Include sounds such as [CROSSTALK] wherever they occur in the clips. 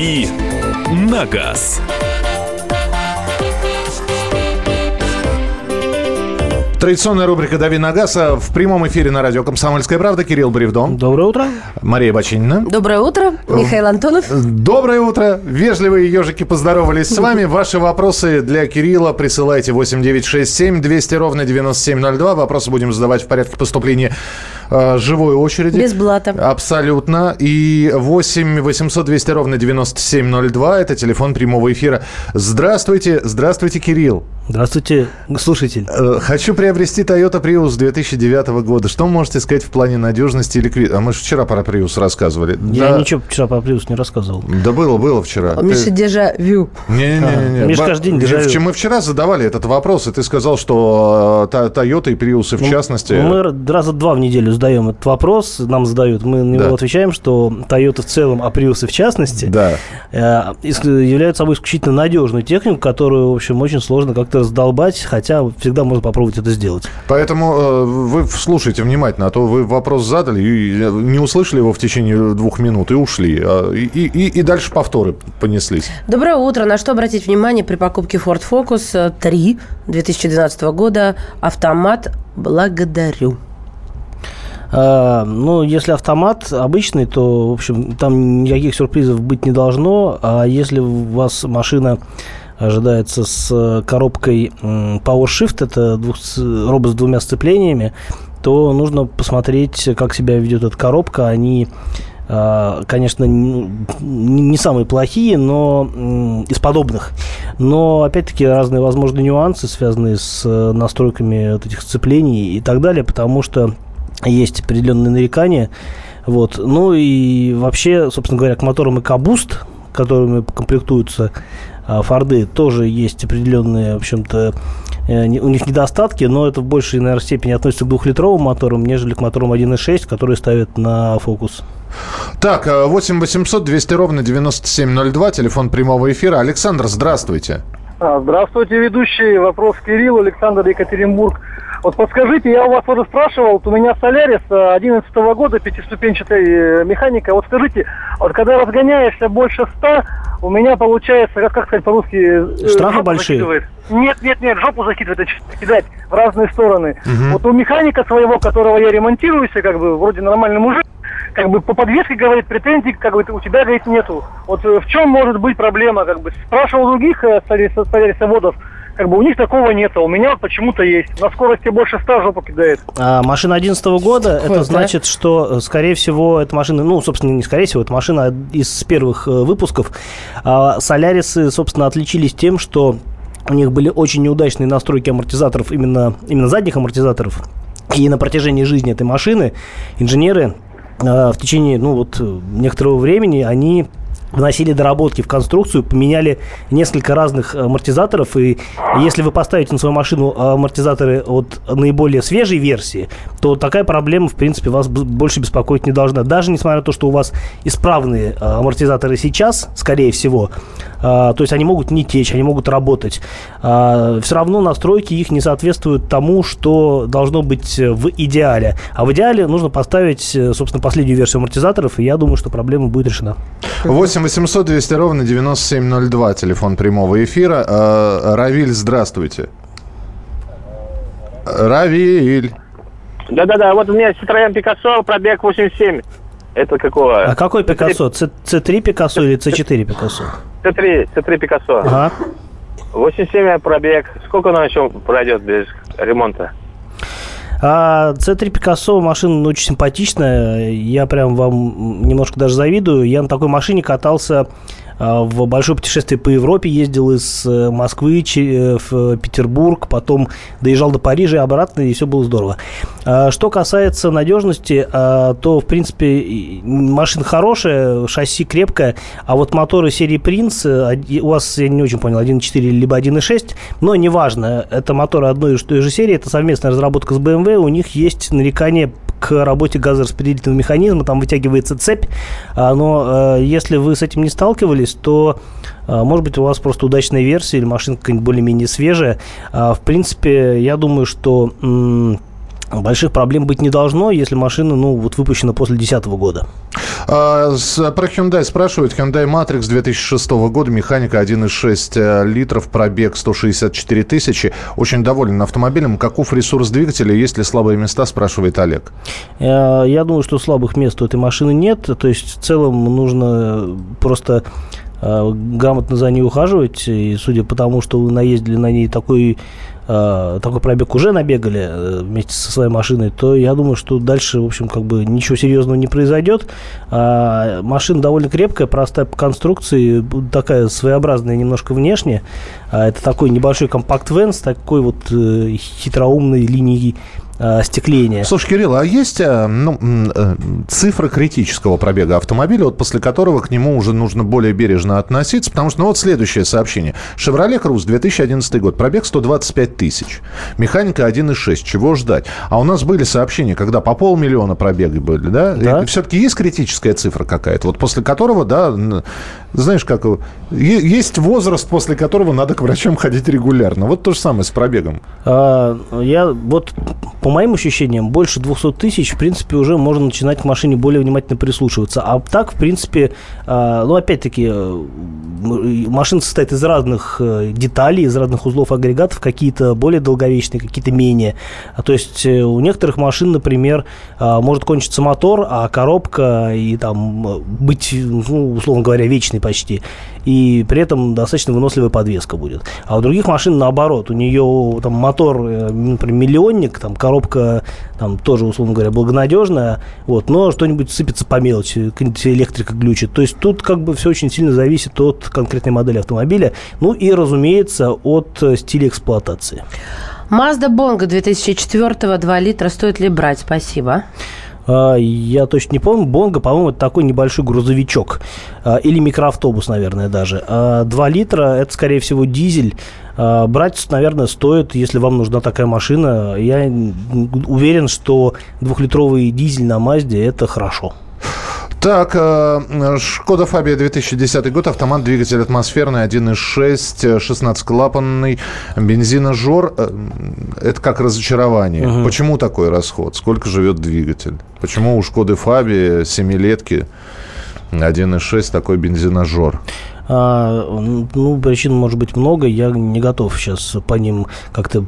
«Дави на газ». Традиционная рубрика «Дави на газ» в прямом эфире на радио «Комсомольская правда». Кирилл Бревдон. Доброе утро. Мария Бачинина. Доброе утро. Михаил Антонов. Доброе утро. Вежливые ежики поздоровались с вами. Ваши вопросы для Кирилла присылайте 8967 200 ровно 9702. Вопросы будем задавать в порядке поступления живой очереди. Без блата. Абсолютно. И 8 800 200 ровно 9702. Это телефон прямого эфира. Здравствуйте. Здравствуйте, Кирилл. Здравствуйте, слушатель. Э, Хочу приобрести Toyota Prius 2009 года. Что можете сказать в плане надежности и ликвидности? А мы же вчера про Prius рассказывали. Я да, ничего вчера про Prius не рассказывал. да было, было вчера. У Миши дежавю. Не-не-не. А, Миш каждый день дежавю. Мы вчера задавали этот вопрос, и ты сказал, что э, Toyota и Prius в частности... Ну, Мы раза два в неделю задаем этот вопрос, нам задают, мы на него Да. отвечаем, что Toyota в целом, а Prius в частности, Да. э, являются собой исключительно надежную технику, которую, в общем, очень сложно как-то раздолбать, хотя всегда можно попробовать это сделать. Поэтому э, вы слушайте внимательно, а то вы вопрос задали и э, не услышали его в течение двух минут и ушли. А, И, и- и- и дальше повторы понеслись. Доброе утро. На что обратить внимание при покупке Ford Focus 3 2012 года? Автомат. Благодарю. А, ну, если автомат обычный, то, в общем, там никаких сюрпризов быть не должно. А если у вас машина ожидается с коробкой м, PowerShift, это двух, робот с двумя сцеплениями, то нужно посмотреть, как себя ведет эта коробка. Они, а, конечно, не самые плохие, но из подобных. Но, опять-таки, разные возможные нюансы, связанные с э, настройками вот этих сцеплений и так далее, потому что есть определенные нарекания. Вот. Ну и вообще, собственно говоря, к моторам EcoBoost, которыми комплектуются а, Форды, тоже есть определенные, в общем-то, э, у них недостатки, но это в большей, наверное, степени относится к двухлитровым моторам, нежели к моторам 1.6, которые ставят на фокус. Так, э, 8 800 200 ровно 9702, телефон прямого эфира. Александр, здравствуйте. А, Здравствуйте, ведущий. Вопрос Кирилл, Александр Екатеринбург. Вот подскажите, я у вас вот спрашивал, вот у меня Солярис 11 года, пятиступенчатая э, механика. Вот скажите, вот когда разгоняешься больше 100, у меня получается, как, как сказать по-русски... э, Штрафы большие? закидывает. Нет, нет, нет, жопу закидывает, ч- кидать в разные стороны. Вот у механика своего, которого я ремонтируюсь, как бы вроде нормальный мужик, как бы по подвеске, говорит, претензий, как бы у тебя, говорит, нету. Вот э, в чем может быть проблема, как бы спрашивал других э, солярис- солярисоводов, как бы у них такого нет, а у меня почему-то есть. На скорости больше 100 жопу кидает. А машина 2011 года, это Круто. значит, что, э, скорее всего, эта машина, ну, собственно, не скорее всего, это машина из первых э, выпусков. А Солярисы, собственно, отличились тем, что у них были очень неудачные настройки амортизаторов, именно, именно задних амортизаторов. И на протяжении жизни этой машины инженеры э, в течение, ну, вот, некоторого времени, они вносили доработки в конструкцию, поменяли несколько разных амортизаторов, и если вы поставите на свою машину амортизаторы от наиболее свежей версии, то такая проблема, в принципе, вас больше беспокоить не должна. Даже несмотря на то, что у вас исправные а, амортизаторы сейчас, скорее всего, то есть они могут не течь, они могут работать, все равно настройки их не соответствуют тому, что должно быть в идеале. А в идеале нужно поставить, э, собственно, последнюю версию амортизаторов, и я думаю, что проблема будет решена. 8 800 200 ровно 9702, телефон прямого эфира. Э, Равиль, здравствуйте. Равиль. Да-да-да, вот у меня Citroёn Picasso, пробег 87. Это какого? А какой Пикассо? C3 Пикассо или C4 Пикассо? C3, C3 Picasso. Ага. 87 пробег. Сколько он еще пройдет без ремонта? А C3 Пикассо машина ну, очень симпатичная. Я прям вам немножко даже завидую. Я на такой машине катался а, в большое путешествие по Европе, ездил из э, Москвы э, в Петербург, потом доезжал до Парижа и обратно, и все было здорово. А, Что касается надежности, а, то, в принципе, машина хорошая, шасси крепкое, а вот моторы серии Принц, у вас, я не очень понял, 1.4 либо 1.6, но неважно, это моторы одной и той же серии, это совместная разработка с BMW, у них есть нарекания к работе газораспределительного механизма, там вытягивается цепь, а, но если вы с этим не сталкивались, то, может быть, у вас просто удачная версия или какая-нибудь более-менее свежая. В принципе, я думаю, что больших проблем быть не должно, если машина, ну, вот выпущена после 2010 года. А, с, про Hyundai спрашивают. Hyundai Matrix 2006 года, механика 1,6 э, литров, пробег 164 тысячи. Очень доволен автомобилем. Каков ресурс двигателя? Есть ли слабые места, спрашивает Олег. Э, я думаю, что слабых мест у этой машины нет. То есть, в целом, нужно просто э, грамотно за ней ухаживать. И судя по тому, что вы наездили на ней такой Э, такой пробег уже набегали э, вместе со своей машиной, то я думаю, что дальше, в общем, как бы ничего серьезного не произойдет. А, машина довольно крепкая, простая по конструкции, такая своеобразная немножко внешне. А, это такой небольшой компакт-вен с такой вот э, хитроумной линией э. Слушай, Кирилл, а есть э, ну, э, цифра критического пробега автомобиля, вот после которого к нему уже нужно более бережно относиться? Потому что, ну вот следующее сообщение. «Шевроле Круз», 2011 год, пробег 125 тысяч. Механика 1,6. Чего ждать? А у нас были сообщения, когда по полмиллиона пробега были, да? Да. Все-таки есть критическая цифра какая-то, вот после которого, да, знаешь, как есть возраст, после которого надо к врачам ходить регулярно. Вот то же самое с пробегом. А, я вот по моим ощущениям, больше 200 тысяч, в принципе, уже можно начинать к машине более внимательно прислушиваться. А так, в принципе, а, ну, опять-таки, э, машина состоит из разных э, деталей, из разных узлов агрегатов, какие-то более долговечные, какие-то менее. А, то есть э, у некоторых машин, например, а, может кончиться мотор, а коробка и там быть, ну, условно говоря, вечной почти. И при этом достаточно выносливая подвеска будет. А у других машин наоборот. У нее там мотор, например, миллионник, там коробка там тоже, условно говоря, благонадежная, вот, но что-нибудь сыпется по мелочи, электрика глючит. То есть тут как бы все очень сильно зависит от конкретной модели автомобиля, ну и, разумеется, от э, стиля эксплуатации. Mazda Bongo 2004 2 литра стоит ли брать? Спасибо. А, я точно не помню. Бонго, по-моему, это такой небольшой грузовичок. А, или микроавтобус, наверное, даже. 2 литра – это, скорее всего, дизель. А, брать, наверное, стоит, если вам нужна такая машина. Я уверен, что двухлитровый дизель на Мазде – это хорошо. Так, э, Шкода Фабия 2010 год, автомат, двигатель атмосферный, 1.6, 16-клапанный, бензиножор. Э, это как разочарование. Угу. Почему такой расход? Сколько живет двигатель? Почему у Шкоды Фабии семилетки 1.6 такой бензиножор? А, ну, причин может быть много, я не готов сейчас по ним как-то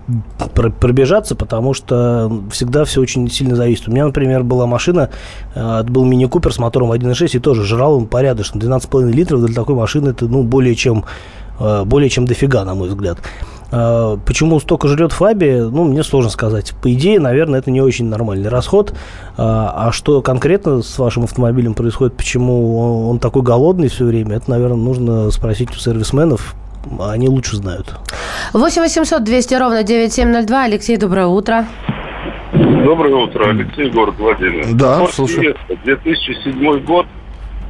пробежаться, потому что всегда все очень сильно зависит. У меня, например, была машина, а, это был мини-купер с мотором 1.6, и тоже жрал он порядочно, 12,5 литров для такой машины, это, ну, более чем, более чем дофига, на мой взгляд. А, почему столько жрет Фаби, ну, мне сложно сказать. По идее, наверное, это не очень нормальный расход. А, а что конкретно с вашим автомобилем происходит, почему он такой голодный все время, это, наверное, нужно спросить у сервисменов. Они лучше знают. 8 800 200 ровно 9702. Алексей, доброе утро. Доброе утро, Алексей, город Владимир. Да, слушаю. Фиеста, 2007 год,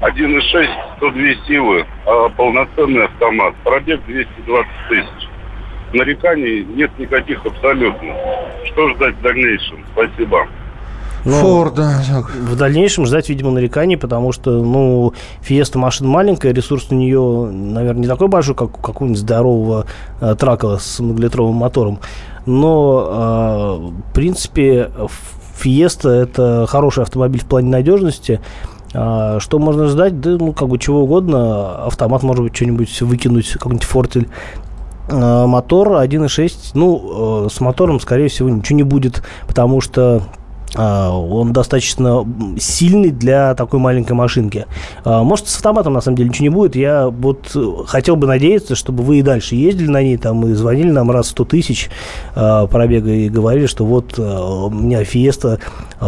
1.6, 102 силы, а полноценный автомат, пробег 220 тысяч нареканий нет никаких абсолютно. Что ждать в дальнейшем? Спасибо. Ну, Форда. В дальнейшем ждать, видимо, нареканий, потому что, ну, Фиеста машина маленькая, ресурс у нее, наверное, не такой большой, как у какого-нибудь здорового э, трака с многолитровым мотором. Но, э, в принципе, Фиеста – это хороший автомобиль в плане надежности. А, что можно ждать? Да, ну, как бы чего угодно. Автомат, может быть, что-нибудь выкинуть, какой-нибудь фортель Э, мотор 1.6, ну, э, с мотором, скорее всего, ничего не будет, потому что а, он достаточно сильный для такой маленькой машинки. А, может, с автоматом, на самом деле, ничего не будет. Я вот хотел бы надеяться, чтобы вы и дальше ездили на ней, там, и звонили нам раз 100 тысяч а, пробега и говорили, что вот у меня Фиеста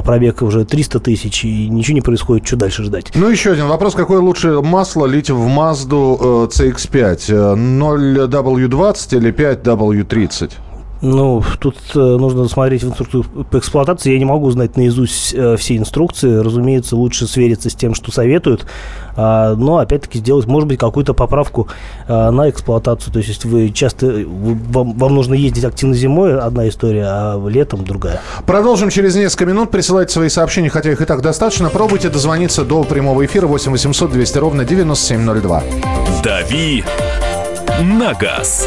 пробег уже 300 тысяч, и ничего не происходит, что дальше ждать? Ну, еще один вопрос. Какое лучше масло лить в Mazda CX-5? 0W20 или 5W30? Ну, тут э, нужно смотреть в инструкцию по эксплуатации. Я не могу знать наизусть э, все инструкции. Разумеется, лучше свериться с тем, что советуют. А, но, опять-таки, сделать, может быть, какую-то поправку а, на эксплуатацию. То есть, если вы часто... Вам, вам нужно ездить активно зимой, одна история, а летом другая. Продолжим через несколько минут. Присылайте свои сообщения, хотя их и так достаточно. Пробуйте дозвониться до прямого эфира 8 800 200 ровно 9702. «Дави на газ».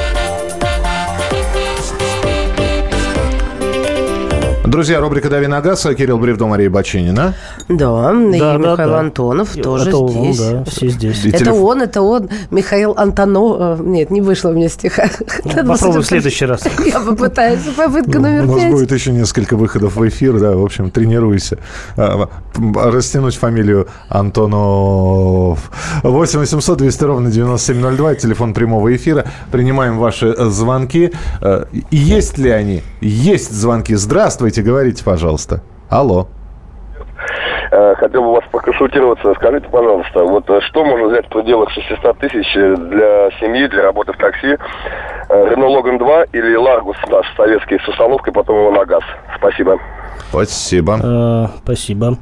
Друзья, рубрика «Дави на газ», Кирилл Бревдо, Мария Бачинина. Да, и Да, да, Михаил да. Антонов тоже это здесь. Он, да, все здесь. И Это телеф- он, это он, Михаил Антонов. э, Нет, не вышло у меня стиха. Надо Попробуй в следующий раз. Я попытаюсь. Попытка У номер нас пять. будет еще несколько выходов в эфир, да, в общем, тренируйся. А, м, Растянуть фамилию Антонов. 8 800 200 ровно 9702, телефон прямого эфира. Принимаем ваши э, звонки. Э, Есть ли они? Есть звонки. Здравствуйте, говорите, пожалуйста. Алло. Э, Хотел бы у вас поконсультироваться. Скажите, пожалуйста, вот э, что можно взять в пределах 600 тысяч э, для семьи, для работы в такси? Рено Логан 2 или Ларгус наш советский с установкой, потом его на газ? Спасибо. Спасибо. Э, Спасибо.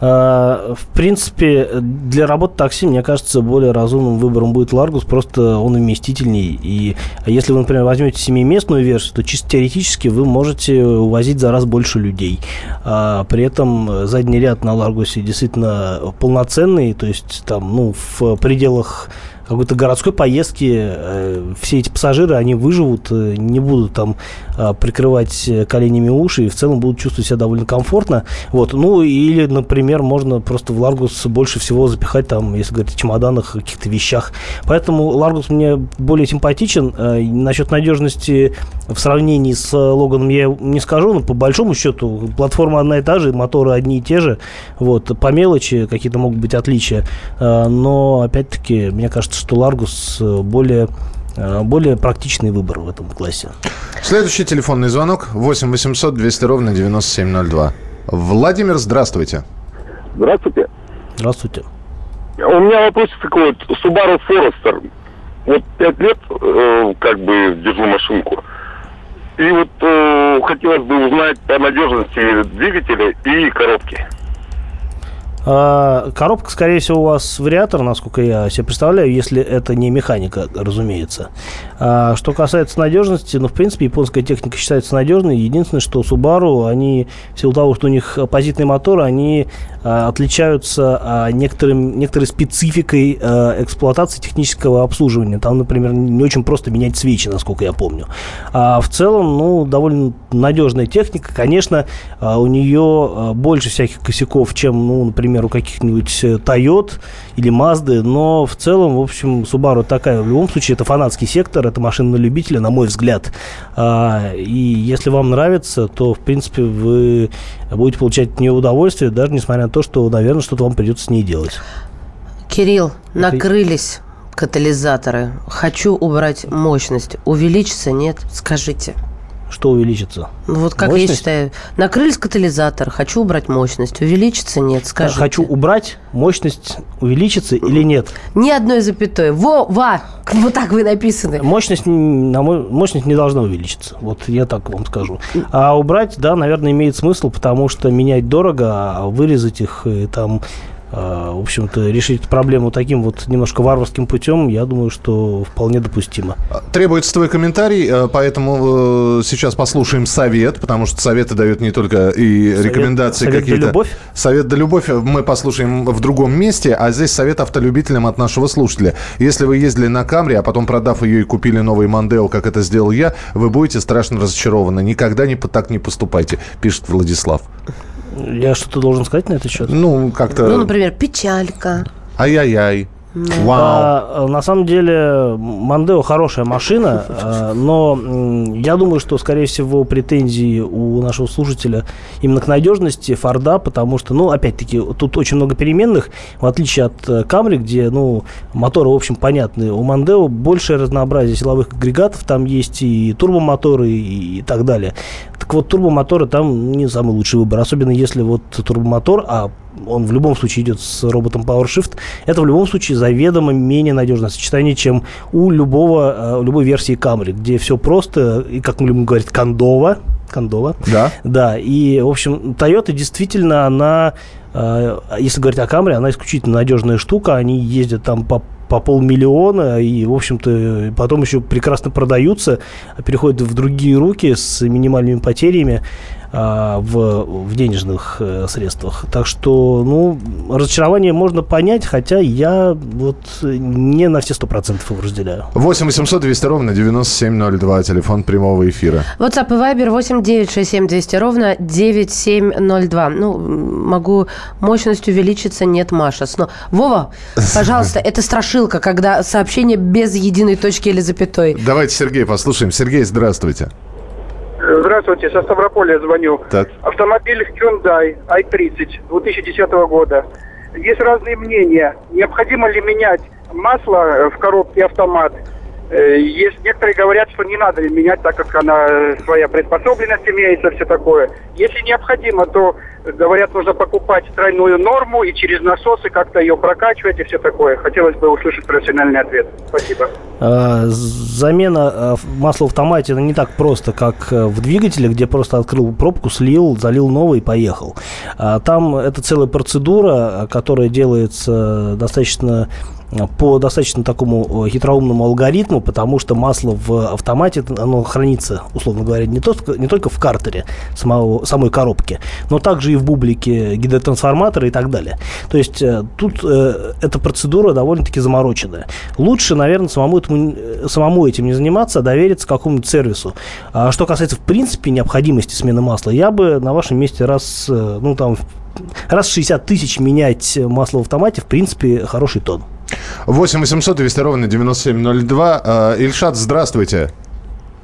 Э, В принципе, для работы такси, мне кажется, более разумным выбором будет Ларгус, просто он вместительней. И если вы, например, возьмете семиместную версию, то чисто теоретически вы можете увозить за раз больше людей. А При этом задний ряд на Ларгусе действительно полноценный, то есть там, ну, в пределах какой-то городской поездки э, все эти пассажиры, они выживут, э, не будут там э, прикрывать э, коленями уши и в целом будут чувствовать себя довольно комфортно. Вот. Ну, или, например, можно просто в Ларгус больше всего запихать там, если говорить о чемоданах, каких-то вещах. Поэтому Ларгус мне более симпатичен. Э, насчет надежности в сравнении с Логаном я не скажу, но по большому счету платформа одна и та же, моторы одни и те же. Вот. По мелочи какие-то могут быть отличия. Э, но, опять-таки, мне кажется, что Ларгус э, более э, более практичный выбор в этом классе. Следующий телефонный звонок 8 800 200 ровно 9702. Владимир, здравствуйте. Здравствуйте. Здравствуйте. У меня вопрос такой вот. Subaru Forester. Вот пять лет э, как бы держу машинку. И вот э, хотелось бы узнать по надежности двигателя и коробки. А, коробка, скорее всего, у вас вариатор, насколько я себе представляю, если это не механика, разумеется. А, что касается надежности, ну, в принципе, японская техника считается надежной. Единственное, что Subaru, они, в силу того, что у них оппозитные моторы, они а, отличаются а, некоторым, некоторой спецификой эксплуатации технического обслуживания. Там, например, не очень просто менять свечи, насколько я помню. А в целом, ну, довольно надежная техника. Конечно, у нее больше всяких косяков, чем, ну, например, у каких-нибудь э, Toyota или Mazda, но в целом, в общем, Subaru такая. В любом случае, это фанатский сектор, это машина на любителя, на мой взгляд. А, и если вам нравится, то, в принципе, вы будете получать от нее удовольствие, даже несмотря на то, что, наверное, что-то вам придется с ней делать. Кирилл, накрылись катализаторы. Хочу убрать мощность. Увеличится, нет? Скажите. Что увеличится? Ну вот как я Мощность? считаю. Накрылись катализатор, хочу убрать мощность. Увеличится, нет? Скажите. Хочу убрать, мощность увеличится или нет? Ни одной запятой. Во, ва! [LAUGHS] Вот так вы написаны. Мощность, на мой, мощность не должна увеличиться. Вот я так вам скажу. А убрать, да, наверное, имеет смысл, потому что менять дорого, а вырезать их и там, в общем-то, решить проблему таким вот немножко варварским путем, я думаю, что вполне допустимо. Требуется твой комментарий, э, поэтому э, сейчас послушаем совет, потому что советы дают не только и Совет- рекомендации совет да какие-то. любовь? Совет да любовь мы послушаем в другом месте, а здесь совет автолюбителям от нашего слушателя. Если вы ездили на Камри, а потом продав ее и купили новый Мандео, как это сделал я, вы будете страшно разочарованы. Никогда не, так не поступайте, пишет Владислав. Я что-то должен сказать на этот счет? Ну, как-то... Ну, например, печалька. Ай-яй-яй. А, на самом деле, Мандео хорошая машина, а, но м, я думаю, что, скорее всего, претензии у нашего слушателя именно к надежности Форда, потому что, ну, опять-таки, тут очень много переменных, в отличие от э, Камри, где, ну, моторы, в общем, понятны. У Мандео большее разнообразие силовых агрегатов, там есть и турбомоторы и, и так далее. Так вот, турбомоторы там не самый лучший выбор, особенно если вот турбомотор, а он в любом случае идет с роботом PowerShift, это в любом случае заведомо менее надежное сочетание, чем у любого, э, у любой версии Camry, где все просто, и, как мы любим говорить, кондово, кондово. Да. Да, и, в общем, Toyota действительно, она, э, если говорить о Camry, она исключительно надежная штука, они ездят там по по полмиллиона и, в общем-то, потом еще прекрасно продаются, переходят в другие руки с минимальными потерями а, в, в денежных э, средствах. Так что, ну, разочарование можно понять, хотя я вот не на все сто процентов его разделяю. 8 800 200 ровно 9702, телефон прямого эфира. WhatsApp и Viber 8 967 200 ровно 9702. Ну, могу мощность увеличиться, нет, Маша. Но, Вова, пожалуйста, [LAUGHS] это страшилка, когда сообщение без единой точки или запятой. Давайте Сергей послушаем. Сергей, здравствуйте. Здравствуйте, со Ставрополя звоню. Так. Автомобиль Hyundai i30 2010 года. Есть разные мнения. Необходимо ли менять масло в коробке автомат? Э, Есть некоторые говорят, что не надо менять, так как она э, своя приспособленность имеется, все такое. Если необходимо, то говорят, нужно покупать тройную норму и через насосы как-то ее прокачивать и все такое. Хотелось бы услышать профессиональный ответ. Спасибо. А, Замена а, масла в автомате это не так просто, как э, в двигателе, где просто открыл пробку, слил, залил новый и поехал. А Там это целая процедура, а, которая делается достаточно а, по достаточно такому э, хитроумному алгоритму, потому что масло в автомате, оно хранится, условно говоря, не только, не только в картере самого, самой коробки, но также и в бублике гидротрансформатора и так далее. То есть э, тут э, эта процедура довольно-таки замороченная. Лучше, наверное, самому, этому, э, самому этим не заниматься, а довериться какому-нибудь сервису. А что касается, в принципе, необходимости смены масла, я бы на вашем месте раз, ну, там, раз в 60 тысяч менять масло в автомате, в принципе, хороший тон. 8 800 200 ровно 9702. А, Ильшат, здравствуйте.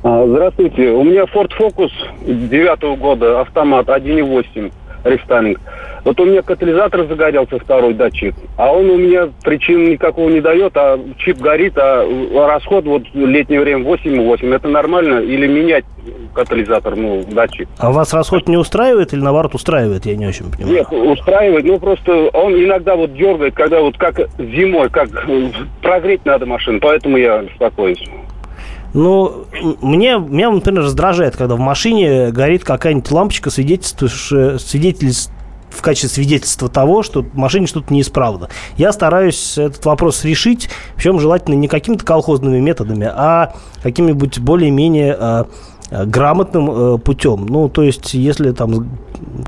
А, Здравствуйте. У меня Ford Focus 9 года, автомат 1.8 рестайлинг. Вот у меня катализатор загорелся, второй датчик, а он у меня причин никакого не дает, а чип горит, а расход вот в летнее время 8,8. Это нормально? Или менять катализатор, ну, датчик? А вас расход не устраивает или наоборот устраивает? Я не очень понимаю. Нет, устраивает, ну просто он иногда вот дергает, когда вот как зимой, как э, прогреть надо машину, поэтому я беспокоюсь. Ну, мне, меня, например, раздражает, когда в машине горит какая-нибудь лампочка, свидетельствующая, свидетельств- в качестве свидетельства того, что в машине что-то неисправно. Я стараюсь этот вопрос решить, причем желательно не какими-то колхозными методами, а каким-нибудь более-менее а, грамотным э, путем. Ну, то есть, если там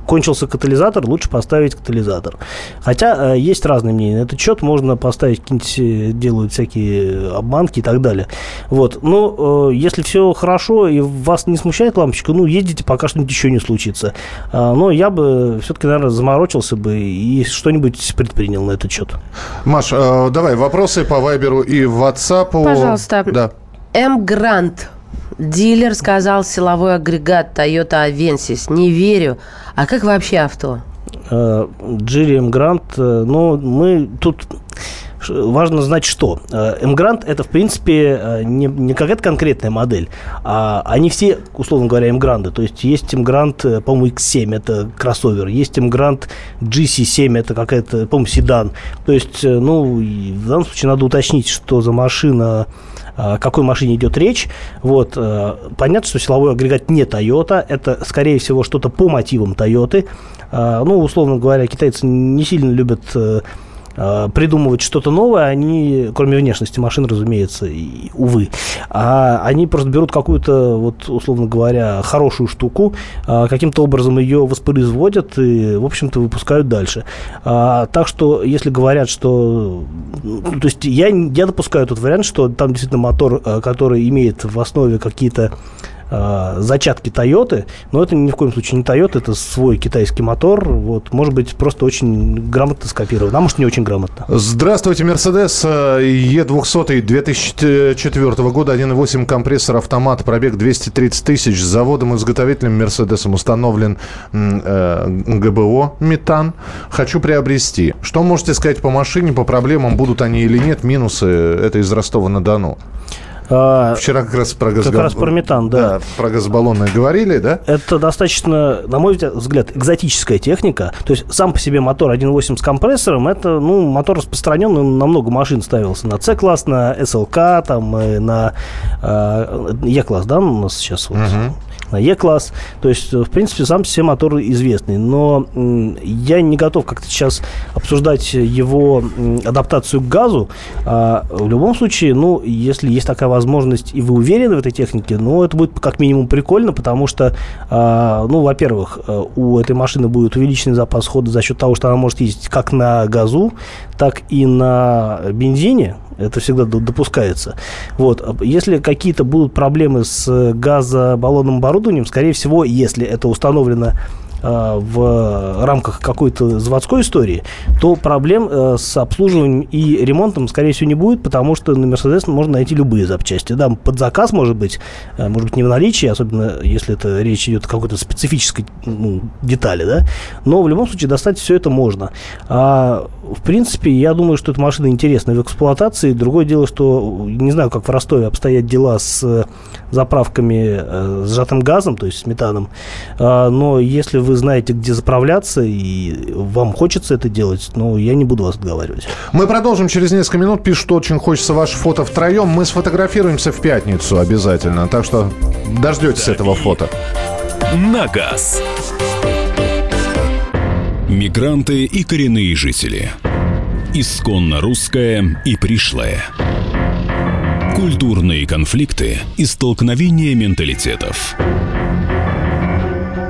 кончился катализатор, лучше поставить катализатор. Хотя э, есть разные мнения. На этот счет можно поставить какие-нибудь, э, делают всякие обманки и так далее. Вот. Ну, э, если все хорошо и вас не смущает лампочка, ну, ездите, пока что-нибудь еще не случится. Но я бы все-таки, наверное, заморочился бы и что-нибудь предпринял на этот счет. Маш, э, давай вопросы по Вайберу и WhatsApp. Пожалуйста. Да. М. Грант. Дилер сказал силовой агрегат Toyota Avensis. Не верю. А как вообще авто? Джири Грант, э, ну, мы тут важно знать, что. М Грант это, в принципе, э, не, не какая-то конкретная модель, а они все, условно говоря, М Гранды. То есть есть М Грант, э, по-моему, X7, это кроссовер, есть М Грант GC7, это какая-то, по-моему, седан. То есть, э, ну, в данном случае надо уточнить, что за машина о какой машине идет речь. Вот, э, понятно, что силовой агрегат не Toyota, это, скорее всего, что-то по мотивам Toyota. Э, ну, условно говоря, китайцы не сильно любят э, придумывать что-то новое, они, кроме внешности машин, разумеется, и, увы, а они просто берут какую-то, вот, условно говоря, хорошую штуку, э, каким-то образом ее воспроизводят и, в общем-то, выпускают дальше. А, так что, если говорят, что... ну, то есть я, я допускаю тот вариант, что там действительно мотор, э, который имеет в основе какие-то э, зачатки Тойоты, но это ни в коем случае не Toyota, это свой китайский мотор, вот, может быть, просто очень грамотно скопирован, а может, не очень грамотно. Здравствуйте, Мерседес Е200 2004 года, 1.8 компрессор, автомат, пробег 230 тысяч, с заводом-изготовителем Мерседесом установлен э, ГБО «Метан». Хочу приобрести. Что можете сказать по машине, по проблемам, будут они или нет, минусы, это из Ростова-на-Дону? А, Вчера как раз про, Как раз про метан, да. да. Про газобаллоны говорили, да? Это достаточно, на мой взгляд, экзотическая техника. То есть сам по себе мотор 1.8 с компрессором, это ну, мотор распространенный, на много машин ставился. На C-класс, на SLK, там, и на э, E-класс, да, у нас сейчас вот. На E-класс. То есть, в принципе, сам все моторы известный. Но я не готов как-то сейчас обсуждать его адаптацию к газу. А, в любом случае, ну, если есть такая возможность, и вы уверены в этой технике, ну, это будет как минимум прикольно, потому что, а, ну, во-первых, э, у этой машины будет увеличенный запас хода за счет того, что она может ездить как на газу, так и на бензине. Это всегда допускается. Вот. Если какие-то будут проблемы с газобаллонным оборудованием, скорее всего, если это установлено э, в рамках какой-то заводской истории, то проблем э, с обслуживанием и ремонтом, скорее всего, не будет, потому что на Mercedes можно найти любые запчасти. Да, под заказ, может быть, э, может быть, не в наличии, особенно если это речь идет о какой-то специфической ну, детали, да, но в любом случае достать все это можно. А, в принципе, я думаю, что эта машина интересна в эксплуатации. Другое дело, что не знаю, как в Ростове обстоят дела с э, заправками э, сжатым газом, то есть с метаном, А, но если вы знаете, где заправляться, и вам хочется это делать, ну, я не буду вас отговаривать. Мы продолжим через несколько минут. Пишут, очень хочется ваше фото втроем. Мы сфотографируемся в пятницу обязательно. Так что дождетесь этого фото. На газ. Мигранты и коренные жители. Исконно русское и пришлое. Культурные конфликты и столкновения менталитетов.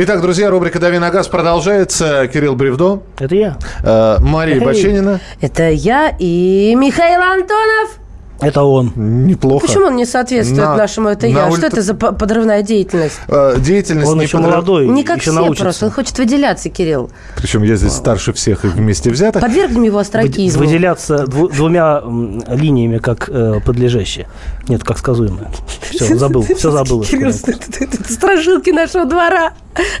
Итак, друзья, рубрика «Дави на газ» продолжается. Кирилл Бревдо. Это я. Э, Мария. Баченина. Это я и Михаил Антонов. Это он. Неплохо. Почему он не соответствует На- нашему «это на я»? улице- Что это за по- подрывная деятельность? Э, деятельность Он не еще подрыв- молодой, Не как еще все научится. просто. Он хочет выделяться, Кирилл. Причем я здесь старше всех их вместе взятых. Подвергнем его остракизму. Выделяться дву- двумя линиями, как э, подлежащее. Нет, как сказуемое. Все, забыл, все забыл. Кирилл, страшилки нашего двора.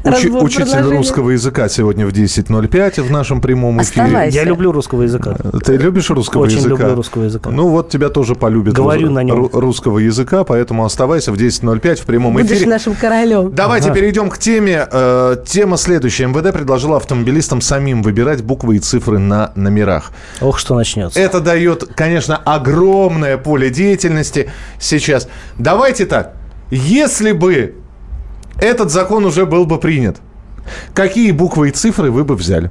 Учи- учитель русского языка сегодня в 10.05 в нашем прямом эфире. Оставайся. Я люблю русского языка. Ты любишь русского Очень языка? люблю русского языка. Ну вот тебя тоже полюбят Говорю рус- на нем. ру- русского языка, поэтому оставайся в 10.05 в прямом Будешь эфире. нашим королем. Давайте перейдем к теме. Э, тема следующая. МВД предложила автомобилистам самим выбирать буквы и цифры на номерах. Ох, что начнется. Это дает, конечно, огромное поле деятельности сейчас. Давайте так. Если бы этот закон уже был бы принят, какие буквы и цифры вы бы взяли?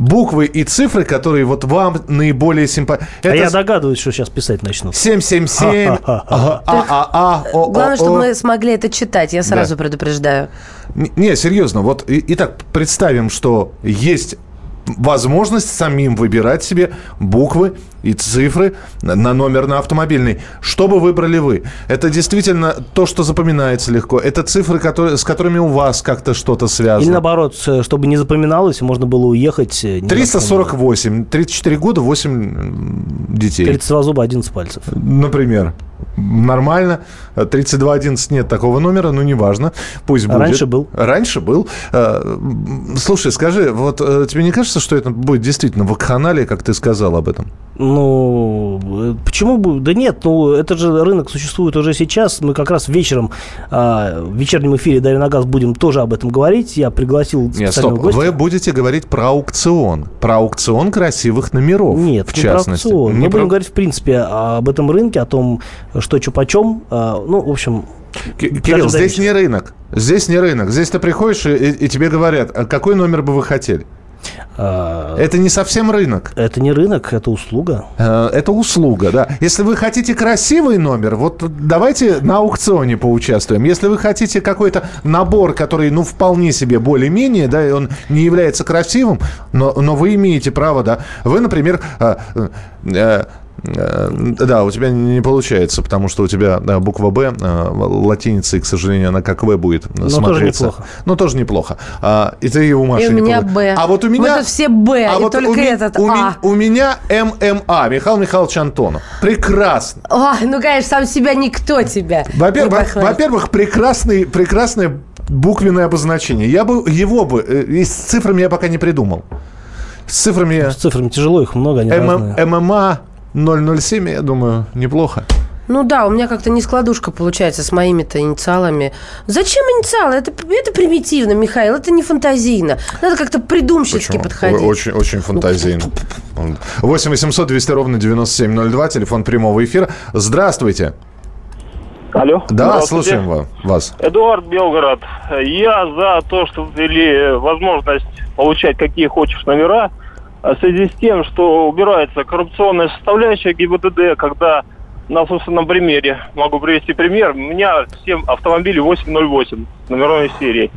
Буквы и цифры, которые вот вам наиболее симпатичны. А я догадываюсь, что сейчас писать начнут. 777 [LAUGHS] а, а, а, о, о, Главное, чтобы мы смогли это читать. Я сразу Да. предупреждаю. Не, серьезно, вот итак, представим, что есть возможность самим выбирать себе буквы и цифры на номер на автомобильный. Что бы выбрали вы? Это действительно то, что запоминается легко. Это цифры, которые, с которыми у вас как-то что-то связано. Или наоборот, э, чтобы не запоминалось, можно было уехать. э, не запомнив. 348, 34 года, 8 детей. 32 зуба, 11 пальцев. Например. Нормально. 3211 нет такого номера, но неважно. Пусть будет. раньше был. Раньше был. Э, Слушай, скажи, вот э, тебе не кажется, что это будет действительно вакханалия, как ты сказал об этом? Ну, э, почему бы? Да нет, ну, это же рынок существует уже сейчас. Мы как раз вечером а, в вечернем эфире «Дави на газ» будем тоже об этом говорить. Я пригласил Нет, стоп. гостя. Вы будете говорить про аукцион. Про аукцион красивых номеров. Нет, в не частности. про аукцион. Не Мы про- будем говорить, в принципе, об этом рынке, о том, что что почем. А, Ну, в общем... Ки- Кирилл, здесь не рынок. Здесь не рынок. Здесь ты приходишь, и, и тебе говорят, а какой номер бы вы хотели? А, Это не совсем рынок. Это не рынок, это услуга. Э, Это услуга, да. Если вы хотите красивый номер, вот давайте на аукционе поучаствуем. Если вы хотите какой-то набор, который, ну, вполне себе более-менее, да, и он не является красивым, но, но вы имеете право, да. Вы, например, э, э, э, да, у тебя не получается, потому что у тебя да, буква «Б» э, латиницей, к сожалению, она как «В» будет Но тоже смотреться. неплохо. Ну, тоже неплохо. А, и ты и у Маши И у меня «Б». А вот у меня... Тут все «Б», а и вот только у ми- этот у ми- «А». у меня ММА, Михаил Михайлович Антонов. Прекрасно. Ой, ну, конечно, сам себя никто тебя Во-первых, во-первых, прекрасный, прекрасное буквенное обозначение. Я бы его бы, э, и с цифрами я пока не придумал. С цифрами С цифрами тяжело, их много, они ММ разные. ММА 007, я думаю, неплохо. Ну да, у меня как-то не складушка получается с моими-то инициалами. Зачем инициалы? Это, это примитивно, Михаил, это не фантазийно. Надо как-то придумщицки Почему? подходить. Очень, очень фантазийно. 8 800 200 ровно 9702, телефон прямого эфира. Здравствуйте. Алло. Да, слушаем ва- вас. Эдуард Белгород. Я за то, что ввели возможность получать какие хочешь номера, в связи с тем, что убирается коррупционная составляющая ГИБДД, когда на собственном примере, могу привести пример, у меня все автомобили 808 номерной серии.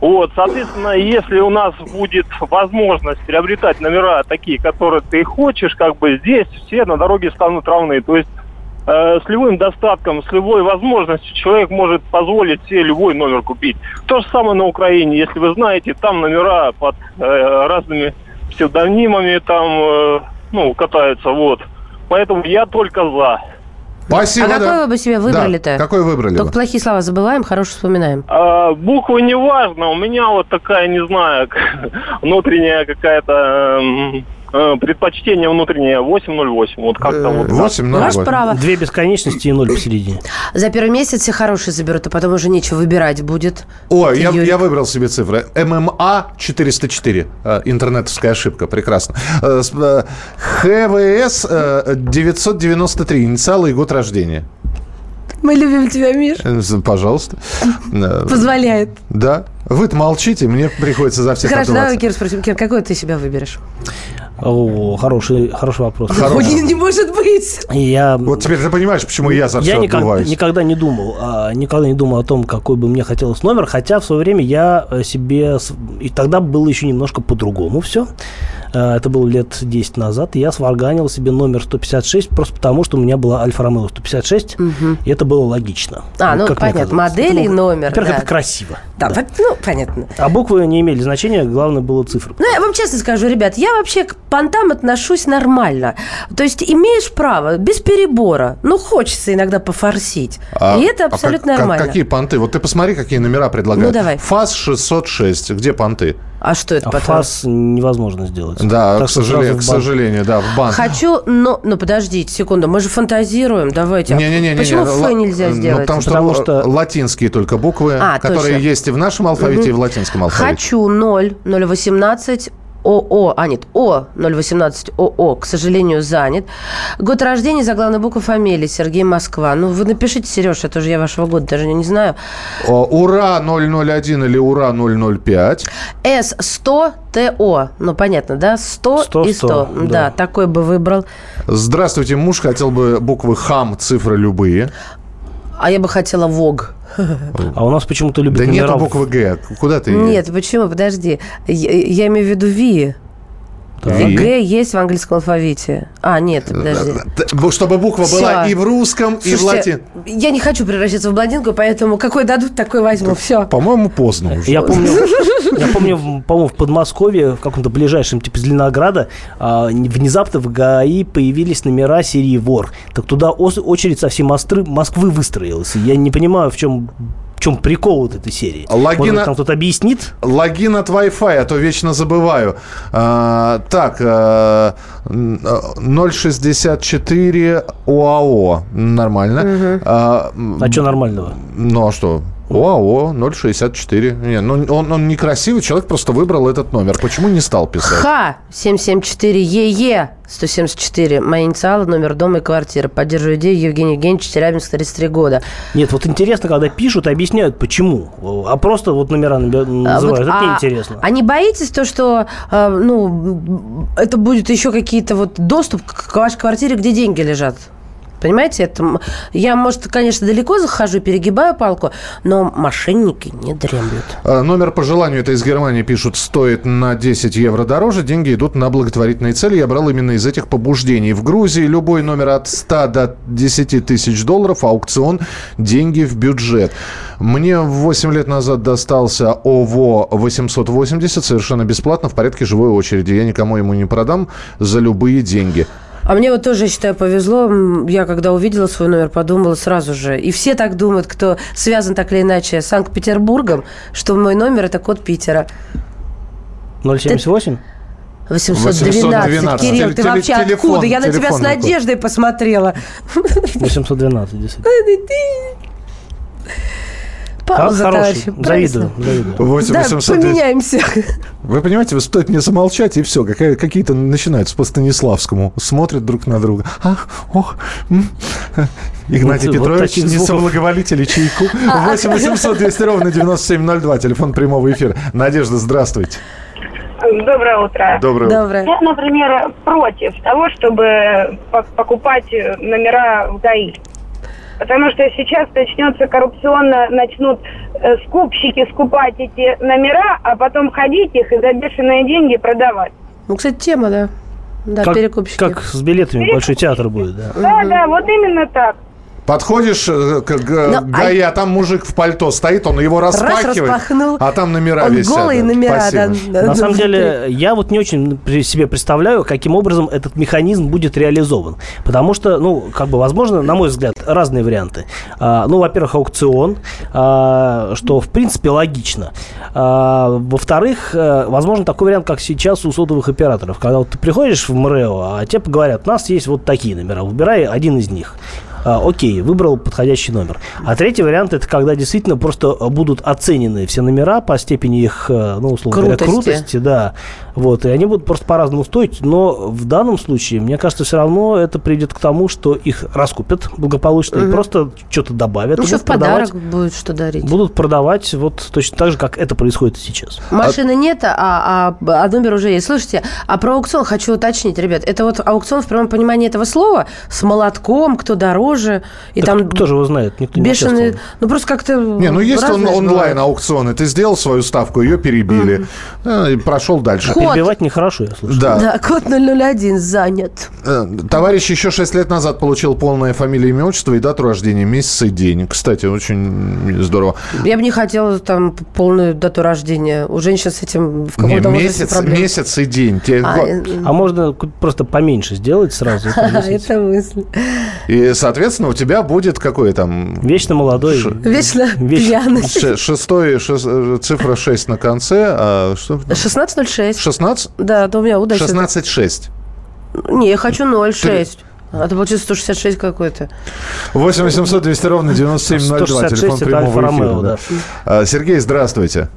Вот, соответственно, если у нас будет возможность приобретать номера такие, которые ты хочешь, как бы здесь все на дороге станут равны. То есть э, с любым достатком, с любой возможностью человек может позволить себе любой номер купить. То же самое на Украине, если вы знаете, там номера под э, разными псевдонимами там, э, ну, катаются, вот. Поэтому я только за. Спасибо, а какой да. вы бы себе выбрали-то? Да, какой выбрали Только бы? плохие слова забываем, хорошие вспоминаем. А, буквы не важно, у меня вот такая, не знаю, [LAUGHS] внутренняя какая-то эм, предпочтение внутреннее 808. Вот как-то вот. так. 8 Ваше право. Две бесконечности и ноль посередине. За первый месяц все хорошие заберут, а потом уже нечего выбирать будет. Ой, я, я выбрал себе цифры. ММА 404. Э, Интернетовская ошибка. Прекрасно. Э, э, ХВС э, 993. Инициалы и год рождения. Мы любим тебя, Миш. Э, Пожалуйста. Э, Позволяет. Да. Вы-то молчите, мне приходится за всех Хорошо, давай. Кир, спросим. Кир, какой ты себя выберешь? О, хороший, хороший вопрос. Ой, не, не может быть. Я, Вот теперь ты понимаешь, почему я за я все никогда, отдуваюсь. никогда не думал, а, никогда не думал о том, какой бы мне хотелось номер, хотя в свое время я э, себе, и тогда было еще немножко по-другому все. Это было лет 10 назад, и я сварганил себе номер 156 просто потому, что у меня была Альфа Ромео 156, и это было логично. А, ну, как понятно, модель и номер, Во-первых, да. это красиво. Да, во- ну, понятно. А буквы не имели значения, главное было цифры. Ну, я вам честно скажу, ребят, я вообще к понтам отношусь нормально. То есть имеешь право, без перебора. Ну, хочется иногда пофорсить. А- и это а как- абсолютно как- нормально. какие понты? Вот ты посмотри, какие номера предлагают. Ну, давай. ФАС 606. Где понты? А что это А потом? фас невозможно сделать. Да, Так к что сожалению, к сожалению, да, в банк. Хочу, но... Ну, подождите секунду, мы же фантазируем, давайте. А Не-не-не. Почему Ф нельзя Ну, сделать? потому что, Потому л- что- латинские только буквы, А, которые точно. есть и в нашем алфавите, и в латинском алфавите. Хочу 0, 018, ОО, а нет, О 018 ОО, к сожалению, занят. Год рождения, заглавная буква фамилии, Сергей Москва. Ну, вы напишите, Сереж, это же я вашего года даже не знаю. О, Ура 001 или Ура 005. С100 ТО. Ну, понятно, да? 100, 100, и 100. 100, да. да. такой бы выбрал. Здравствуйте, муж хотел бы буквы ХАМ, цифры любые. А я бы хотела ВОГ. [LAUGHS] А у нас почему-то любят Да нету в- буквы Г. Куда ты? Нет, почему? Подожди. Я, я имею в виду ВИ. Ви. Г есть в английском алфавите. А, нет, подожди. Чтобы буква была Всё. и в русском, и в Слушайте, латин. Я не хочу превращаться в блондинку, поэтому какой дадут, такой возьму. Все. По-моему, поздно уже. Я помню, [LAUGHS] я помню, в- по-моему, в Подмосковье, в каком-то ближайшем, типа Зеленограда, а, внезапно в ГАИ появились номера серии ВОР. Так туда очередь со всей Москвы выстроилась. Я не понимаю, в чем в чем прикол вот этой серии? Логин Может там кто-то объяснит? Логин от Wi-Fi, а то вечно забываю. А, так, а, а, 064 ОАО. Нормально. А, м, А что нормального? Ну а что? ОАО 064. Не, ну он, он некрасивый, человек просто выбрал этот номер. Почему не стал писать? Ха 774 ЕЕ 174. Мои инициалы, номер дома и квартиры. Поддерживаю идею Евгений Евгеньевич, Челябинск, 33 года. Нет, вот интересно, когда пишут и объясняют, почему. А просто вот номера наби- А, называют. вот, это а- неинтересно. А не боитесь то, что э, ну, это будет еще какие-то вот доступ к вашей квартире, где деньги лежат? Понимаете, это я, может, конечно, далеко захожу, перегибаю палку, но мошенники не дремлют. А, Номер по желанию, это из Германии пишут, стоит на 10 евро дороже. Деньги идут на благотворительные цели. Я брал именно из этих побуждений. В Грузии любой номер от 100 до 10 тысяч долларов, аукцион, деньги в бюджет. Мне 8 лет назад достался ОВО 880 совершенно бесплатно в порядке живой очереди. Я никому ему не продам за любые деньги. А мне вот тоже, я считаю, повезло. Я когда увидела свой номер, подумала сразу же. И все так думают, кто связан так или иначе с Санкт-Петербургом, что мой номер – это код Питера. 078? 812. 812. Кирилл, Теле- ты вообще телефон- откуда? Я на тебя с телефонный код. надеждой посмотрела. 812, действительно. Пауза, Хороший. товарищи. Завидую, завидую. Да, 800 поменяемся. Вы понимаете, вы стоит мне замолчать, и все. Какая, какие-то начинаются по Станиславскому. Смотрят друг на друга. Ах, ох. м. Игнатий Вот- вот Петрович, таких не звуков. соблаговолите ли чайку? 8 800 200 ровно 9702, телефон прямого эфира. Надежда, здравствуйте. Доброе утро. Доброе утро. Доброе. Я, например, против того, чтобы по- покупать номера в ГАИ. Потому что сейчас начнется коррупционно, начнут э, скупщики скупать эти номера, а потом ходить их и за бешеные деньги продавать. Ну, кстати, тема, да. Да, как, перекупщики. как с билетами Большой театр будет, да. Да, да, вот именно так. Подходишь э, к г- Ну, ГАИ, а там мужик в пальто стоит, он его распахивает, распахнул. а там номера Он висят. голые номера, Спасибо. да, да. На самом деле, я вот не очень себе представляю, каким образом этот механизм будет реализован. Потому что, ну, как бы, возможно, на мой взгляд, разные варианты. А, ну, во-первых, аукцион, а, что, в принципе, логично. А, во-вторых, э, возможно, такой вариант, как сейчас у сотовых операторов. Когда вот ты приходишь в МРЭО, а тебе говорят, у нас есть вот такие номера, выбирай один из них. А, окей, выбрал подходящий номер. А третий вариант это когда действительно просто будут оценены все номера по степени их, э, ну, условно говоря, Крутости. крутости, да. Вот, и они будут просто по-разному стоить. Но в данном случае, мне кажется, все равно это приведет к тому, что их раскупят благополучно и Мгм. просто что-то добавят. и Еще будут в подарок продавать- будет что дарить. Будут продавать вот точно так же, как это происходит и сейчас. Машины нет, а, а, а номер уже есть. Слушайте, а про аукцион хочу уточнить, ребят. Это вот аукцион в прямом понимании этого слова? С молотком, кто дороже? И Так там кто же его знает? Никто не бешеные... участвовал. Ну, просто как-то... Не, ну есть он, разное же онлайн бывает. аукционы. Ты сделал свою ставку, ее перебили. э, И прошел дальше. Код. Перебивать нехорошо, я слышу. Да. Да, код 001 занят. Э, Товарищ еще 6 лет назад получил полное фамилия, имя, отчество и дату рождения, месяц и день. Кстати, очень здорово. Я бы не хотела там полную дату рождения. У женщин с этим в Не, каком-то возрасте месяц, месяц и день. Те- А, э, А можно просто поменьше сделать сразу. [LAUGHS] Это мысль. И, соответственно, у тебя будет какой там... Вечно молодой. Вечно Вечно- пьяный. ше- Шестой, шес- э, цифра 6 на конце, а что? 16.06. 16? Да, то у меня удачно. 16,6. Не, я хочу 0,6. А то получится 166 какой-то. 8 800 200 ровно 9702, 166 телефон это прямого эфира. да. А, Сергей, здравствуйте.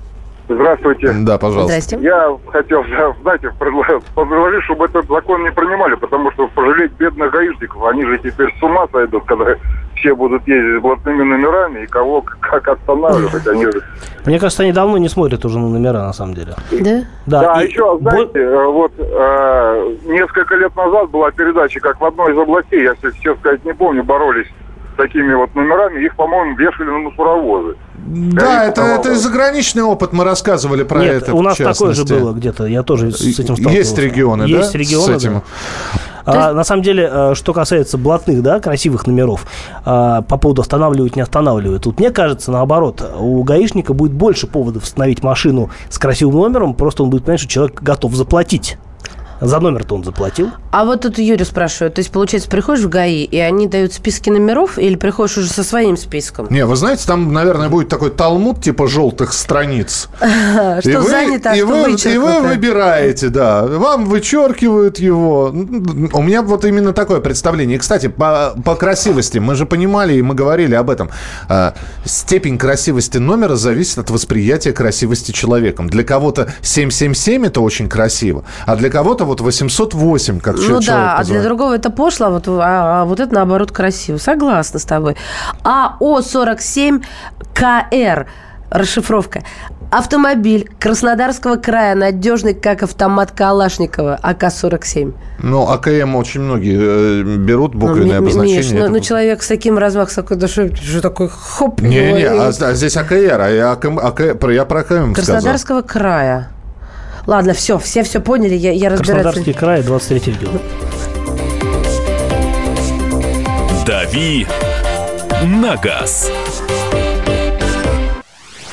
Здравствуйте. Да, пожалуйста. Здрасте. Я хотел, да, знаете, предложить, чтобы этот закон не принимали, потому что пожалеть бедных гаишников, они же теперь с ума сойдут, когда все будут ездить с блатными номерами, и кого как останавливать, они же... Мне кажется, они давно не смотрят уже на номера, на самом деле. Да? Да, Да, и еще, бо- знаете, э, вот э, несколько лет назад была передача, как в одной из областей, я сейчас честно сказать не помню, боролись такими вот номерами, их, по-моему, вешали на мусоровозы. Да, это, это заграничный опыт, мы рассказывали про Нет, это. у в нас такое же было где-то. Я тоже с этим сталкивался. Есть регионы, да, Есть регионы, с этим? да. А, на самом деле, э, что касается блатных, да, красивых номеров, а, по поводу останавливать, не останавливать, тут мне кажется, наоборот, у гаишника будет больше поводов остановить машину с красивым номером, просто он будет понимать, что человек готов заплатить За номер-то он заплатил. А вот тут Юрий спрашивает, то есть, получается, приходишь в ГАИ, и они дают списки номеров, или приходишь уже со своим списком? Не, вы знаете, там, наверное, будет такой талмуд типа желтых страниц. [LAUGHS] И Что вы- занято, а и что и вы вычеркнуто. выбираете, да. Вам вычеркивают его. У меня вот именно такое представление. И, кстати, по, по красивости, мы же понимали и мы говорили об этом. А, Степень красивости номера зависит от восприятия красивости человеком. Для кого-то 777 это очень красиво, а для кого-то вот 808, как Ну человек да, а для другого это пошло, а вот, а, а вот это наоборот красиво. Согласна с тобой. АО-47КР. Расшифровка. Автомобиль Краснодарского края, надежный, как автомат Калашникова, АК-47. Ну, АКМ очень многие э, берут Ну, буквенное Ми- обозначение. Миш, ну, ну, человек с таким размахом, с такой душой, что такой хоп. Не-не, его, а, и- а здесь АКР, а я, АКМ, АК- я про АКМ сказал. Краснодарского края. Ладно, все, все все поняли, я, я разбираюсь. Краснодарский край, 23 регион. «Дави на газ».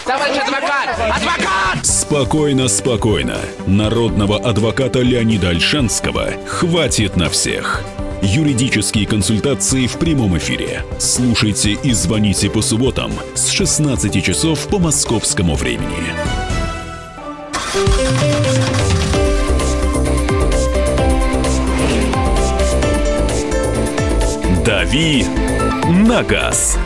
Товарищ адвокат! Адвокат! Спокойно, спокойно. Народного адвоката Леонида Альшанского хватит на всех. Юридические консультации в прямом эфире. Слушайте и звоните по субботам с 16 часов по московскому времени. «Дави на газ».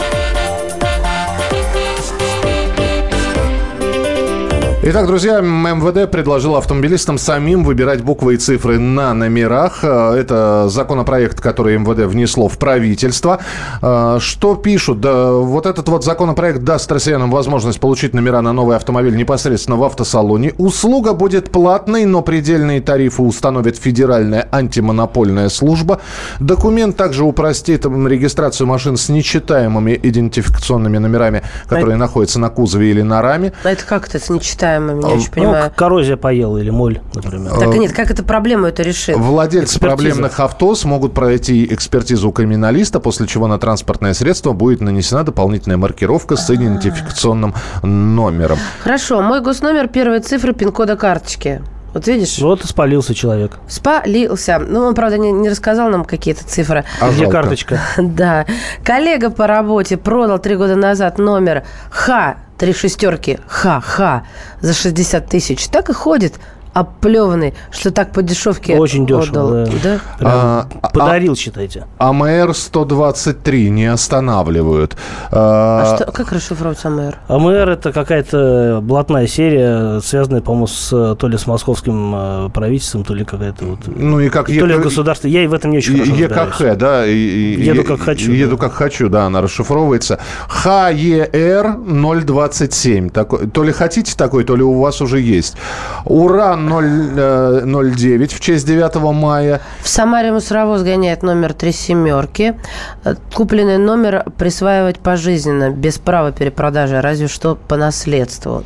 Итак, друзья, МВД предложил автомобилистам самим выбирать буквы и цифры на номерах. Э, Это законопроект, который МВД внесло в правительство. Э, Что пишут? Да, вот этот вот законопроект даст россиянам возможность получить номера на новый автомобиль непосредственно в автосалоне. Услуга будет платной, но предельные тарифы установит Федеральная антимонопольная служба. Документ также упростит регистрацию машин с нечитаемыми идентификационными номерами, которые находятся на кузове или на раме. А это как это с нечитаемыми, не очень Ну, понимаю. коррозия поела или моль, например. Так нет, как эта проблема это решит? Владельцы Экспертиза. проблемных авто смогут пройти экспертизу у криминалиста, после чего на транспортное средство будет нанесена дополнительная маркировка с идентификационным номером. Хорошо, мой госномер, первые цифры пин-кода карточки. Вот видишь? Вот и спалился человек. Спалился. Ну, он, правда, не, не рассказал нам какие-то цифры. А Где карточка? [LAUGHS] Да. Коллега по работе продал три года назад номер Х, три шестерки, Х-Х, за 60 тысяч. Так и ходит оплеванный, что так по дешевке Очень дешево. отдал. Да. Прям А, а- Подарил, считайте. АМР-123 не останавливают. А А, что, как расшифровывать АМР? АМР это какая-то блатная серия, связанная, по-моему, с, то ли с московским э, правительством, то ли какая-то вот... Ну и как то ли государство. Я и в этом не очень хорошо разбираюсь. ЕКХ, да? и- и- Еду как хочу, Еду да. как хочу, да, она расшифровывается. ХЕР 027. Такой, то ли хотите такой, то ли у вас уже есть. Уран 0, э, 09 в честь 9 мая. В Самаре мусоровоз гоняет номер три семерки. Э, Купленный номер присваивать пожизненно, без права перепродажи, разве что по наследству.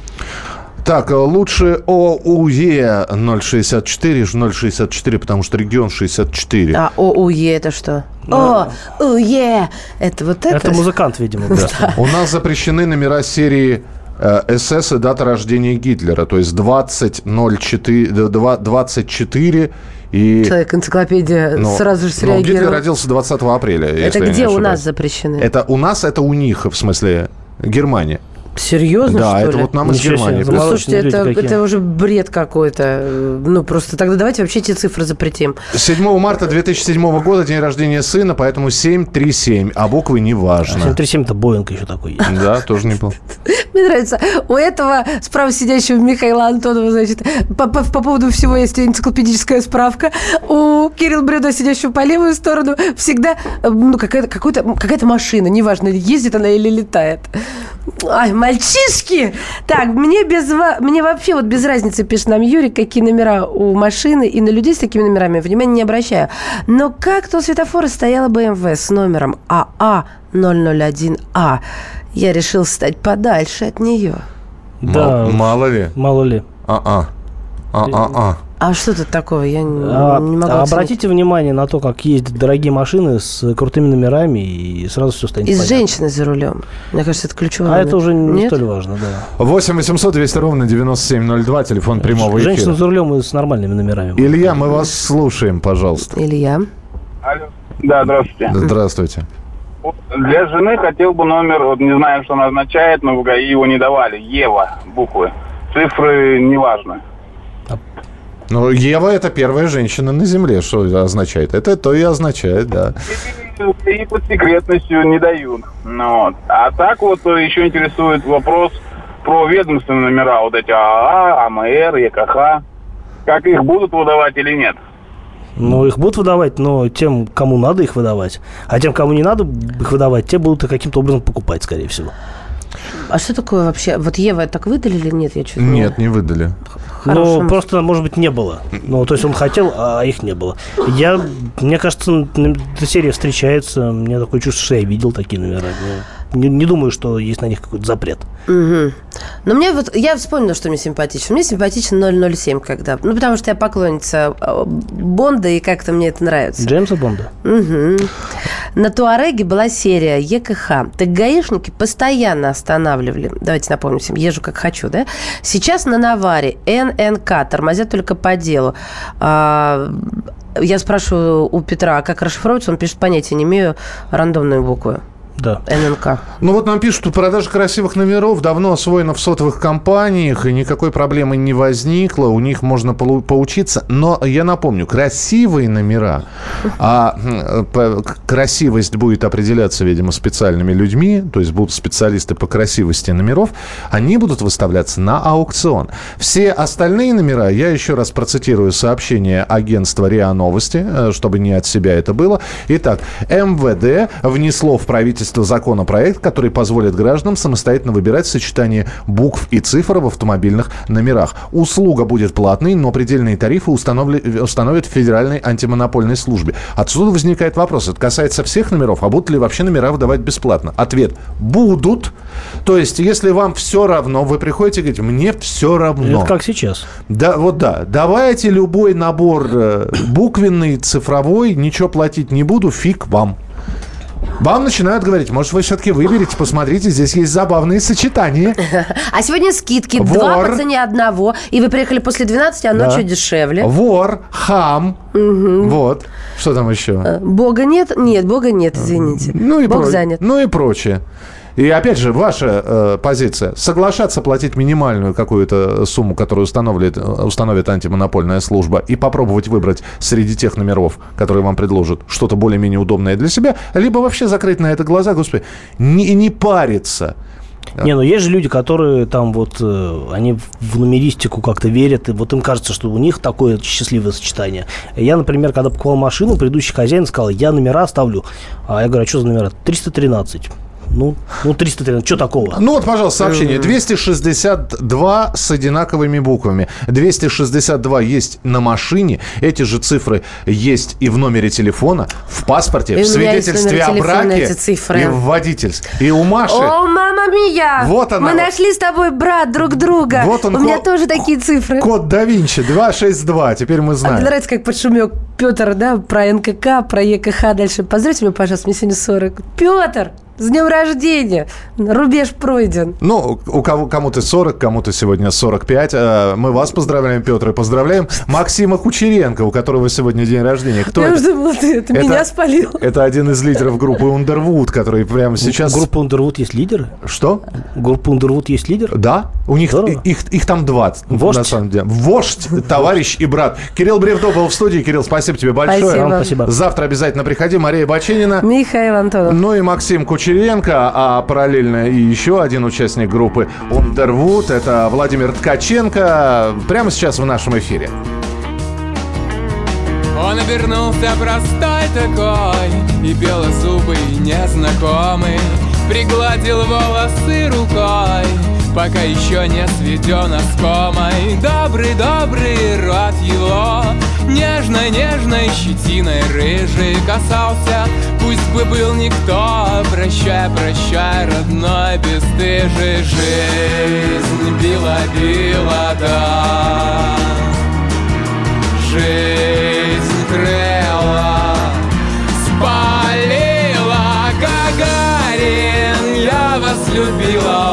Так, э, лучше ОУЕ 064, ж 064, потому что регион 64. А ОУЕ это что? О, УЕ! Это вот это? Это музыкант, видимо. [LAUGHS] У нас запрещены номера серии СС и дата рождения Гитлера, то есть 2004, 24 и... Человек энциклопедия ну, сразу же ну, Гитлер среагировал. родился 20 апреля. это где у нас запрещены? Это у нас, это у них, в смысле, Германия. Серьезно, да, что это ли? вот нам из Ничего Германии. Ну, слушайте, это, какие. это уже бред какой-то. Ну, просто тогда давайте вообще эти цифры запретим. 7 марта 2007 года день рождения сына, поэтому 737, а буквы не важно. 737 это Боинг еще такой есть. Да, тоже не был. [LAUGHS] Мне нравится. У этого справа сидящего Михаила Антонова, значит, по, по- по поводу всего есть энциклопедическая справка. У Кирилла Брюда, сидящего по левую сторону, всегда э, ну, какая-то, какая-то машина, неважно, ездит она или летает. Ай, мальчишки! Так, мне, без, мне вообще вот без разницы, пишет нам Юрий, какие номера у машины, и на людей с такими номерами внимания не обращаю. Но как-то у светофора стояла БМВ с номером А АА001А. Я решил стать подальше от нее. Да, Мал- мало ли. мало ли. А-а. А-а-а. А что тут такого? Я не, А, не могу оценить. обратите внимание на то, как ездят дорогие машины с крутыми номерами, и сразу все станет И с понятно. женщиной за рулем. Мне кажется, это ключевой А момент. это уже не Нет? столь важно, да. 8 800 200 ровно 9702, телефон прямого Женщина эфира. за рулем и с нормальными номерами. Илья, мы вас слушаем, пожалуйста. Илья. Да, здравствуйте. Здравствуйте. Для жены хотел бы номер, вот не знаю, что он означает, но в ГАИ его не давали. Ева, буквы. Цифры неважно. Ну, Ева – это первая женщина на Земле. Что это означает? Это то и означает, да. И под секретностью не дают. Ну, вот. А так вот э, еще интересует вопрос про ведомственные номера. Вот эти АА, АМР, ЕКХ. Как их будут выдавать или нет? Ну, их будут выдавать, но тем, кому надо их выдавать. А тем, кому не надо их выдавать, те будут каким-то образом покупать, скорее всего. А что такое вообще? Вот Ева так выдали или нет? Я чуть Нет, не выдали. Хорошо. Ну, просто, может быть, не было. Ну, то есть он хотел, а их не было. Я, мне кажется, эта серия встречается. Мне такое чувство, что я видел такие номера. Ну, Не, не думаю, что есть на них какой-то запрет. Мгм. Но мне вот, я вспомнила, что мне симпатично. Мне симпатичен 007, когда... Ну, потому что я поклонница э, Бонда, и как-то мне это нравится. Джеймса Бонда. Мгм. На Туареге была серия ЕКХ. Так гаишники постоянно останавливали. Давайте напомним всем, езжу как хочу, да? Сейчас на Наваре ННК тормозят только по делу. А, я спрашиваю у Петра, а как расшифровывается? Он пишет, понятия не имею, рандомные буквы. Да. ННК. Ну вот нам пишут, что продажа красивых номеров давно освоена в сотовых компаниях, и никакой проблемы не возникло, у них можно полу- поучиться. Но я напомню, красивые номера, а к- красивость будет определяться, видимо, специальными людьми, то есть будут специалисты по красивости номеров, они будут выставляться на аукцион. Все остальные номера, я еще раз процитирую сообщение агентства РИА Новости, э, чтобы не от себя это было. Итак, МВД внесло в правительство законопроект, который позволит гражданам самостоятельно выбирать сочетание букв и цифр в автомобильных номерах. Услуга будет платной, но предельные тарифы установят в Федеральной антимонопольной службе. Отсюда возникает вопрос, это касается всех номеров, а будут ли вообще номера выдавать бесплатно? Ответ – будут. То есть, если вам все равно, вы приходите и говорите, мне все равно. Это как сейчас. Да, вот да. Давайте любой набор э, буквенный, цифровой, ничего платить не буду, фиг вам. Вам начинают говорить, может, вы все-таки выберете, посмотрите, здесь есть забавные сочетания. [LAUGHS] А сегодня скидки. Вор. Два по цене одного. И вы приехали после 12, а Да. ночью дешевле. Вор, хам. Вот. Что там еще? Э, Бога нет? Нет, Бога нет, извините. Ну и Бог про- занят. Ну и прочее. И опять же, ваша э, позиция. Соглашаться платить минимальную какую-то сумму, которую установит, установит антимонопольная служба, и попробовать выбрать среди тех номеров, которые вам предложат, что-то более-менее удобное для себя, либо вообще закрыть на это глаза, господи, не, не париться. Не, ну есть же люди, которые там вот, э, они в нумеристику как-то верят, и вот им кажется, что у них такое счастливое сочетание. Я, например, когда покупал машину, предыдущий хозяин сказал, я номера ставлю. А я говорю, а что за номера? 313. Ну, ну 313, что такого? Ну вот, пожалуйста, сообщение. 262 с одинаковыми буквами. 262 есть на машине. Эти же цифры есть и в номере телефона, в паспорте, И в свидетельстве о браке эти цифры. и в водительстве. И у Маши... О, мама мия! Вот она Мы вот. нашли с тобой, брат, друг друга. Вот он, У меня тоже такие цифры. Код да Винчи 262. Теперь мы А знаем. мне нравится, как подшумел Петр, да, про НКК, про ЕКХ дальше. Поздравьте меня, пожалуйста, мне сегодня 40. Петр, с днем рождения! Рубеж пройден. Ну, у кого кому-то 40, кому-то сегодня 45. Э, Мы вас поздравляем, Петр, и поздравляем Максима Кучеренко, у которого сегодня день рождения. Кто Я это? уже думала, ты это, Это- меня спалил. Это один из лидеров группы Underwood, который прямо сейчас... У группы Underwood есть лидеры? Что? Группа Underwood есть лидеры? Да, у них их, их там два, Вождь? на самом деле. Вождь, товарищ и брат. Кирилл Бревдо был в студии. Кирилл, спасибо тебе большое. Спасибо. Вам спасибо. Завтра обязательно приходи. Мария Баченина. Михаил Антонов. Ну и Максим Кучеренко, а параллельно и еще один участник группы Underwood. Это Владимир Ткаченко. Прямо сейчас в нашем эфире. Он обернулся простой такой И белозубый незнакомый Пригладил волосы рукой Пока еще не сведен оскомой. Добрый-добрый рот его. Нежной-нежной щетиной рыжий касался. Пусть бы был никто Прощай, прощай, родной бесстыжий. Жизнь била-била, да. Жизнь крыла Спалила Гагарин Я вас любила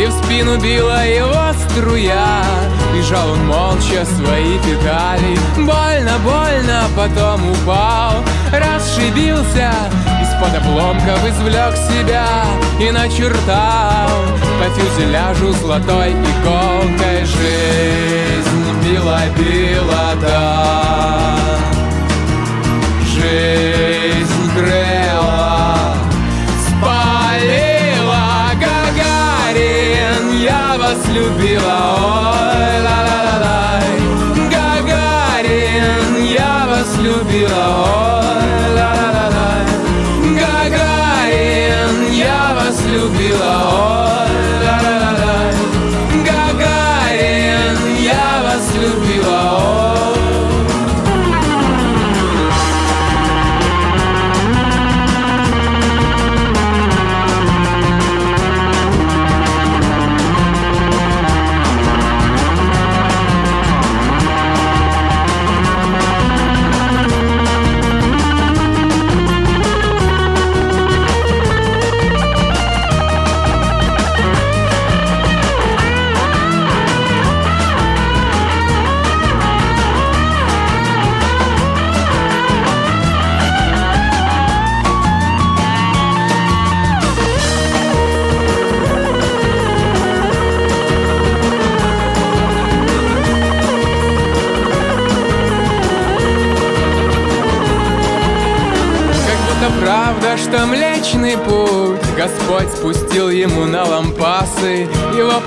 И в спину била его струя. Бежал он молча свои педали. Больно, больно, потом упал. Расшибился Из-под обломков извлек себя И начертал. По фюзеляжу золотой иголкой Жизнь била, била, да Жизнь грела, вас любила, ой, ла-ла-ла-лай Гагарин, я вас любила, ой, ла-ла-ла-лай Гагарин, я вас любила, ой,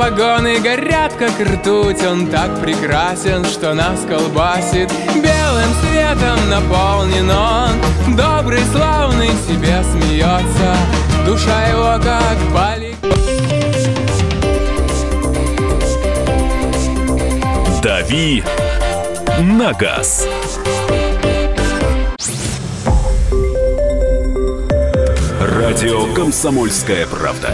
погоны горят, как ртуть. Он так прекрасен, что нас колбасит. Белым светом наполнен он. Добрый, славный, себе смеется. Душа его как полик. «Дави на газ». Радио «Комсомольская правда».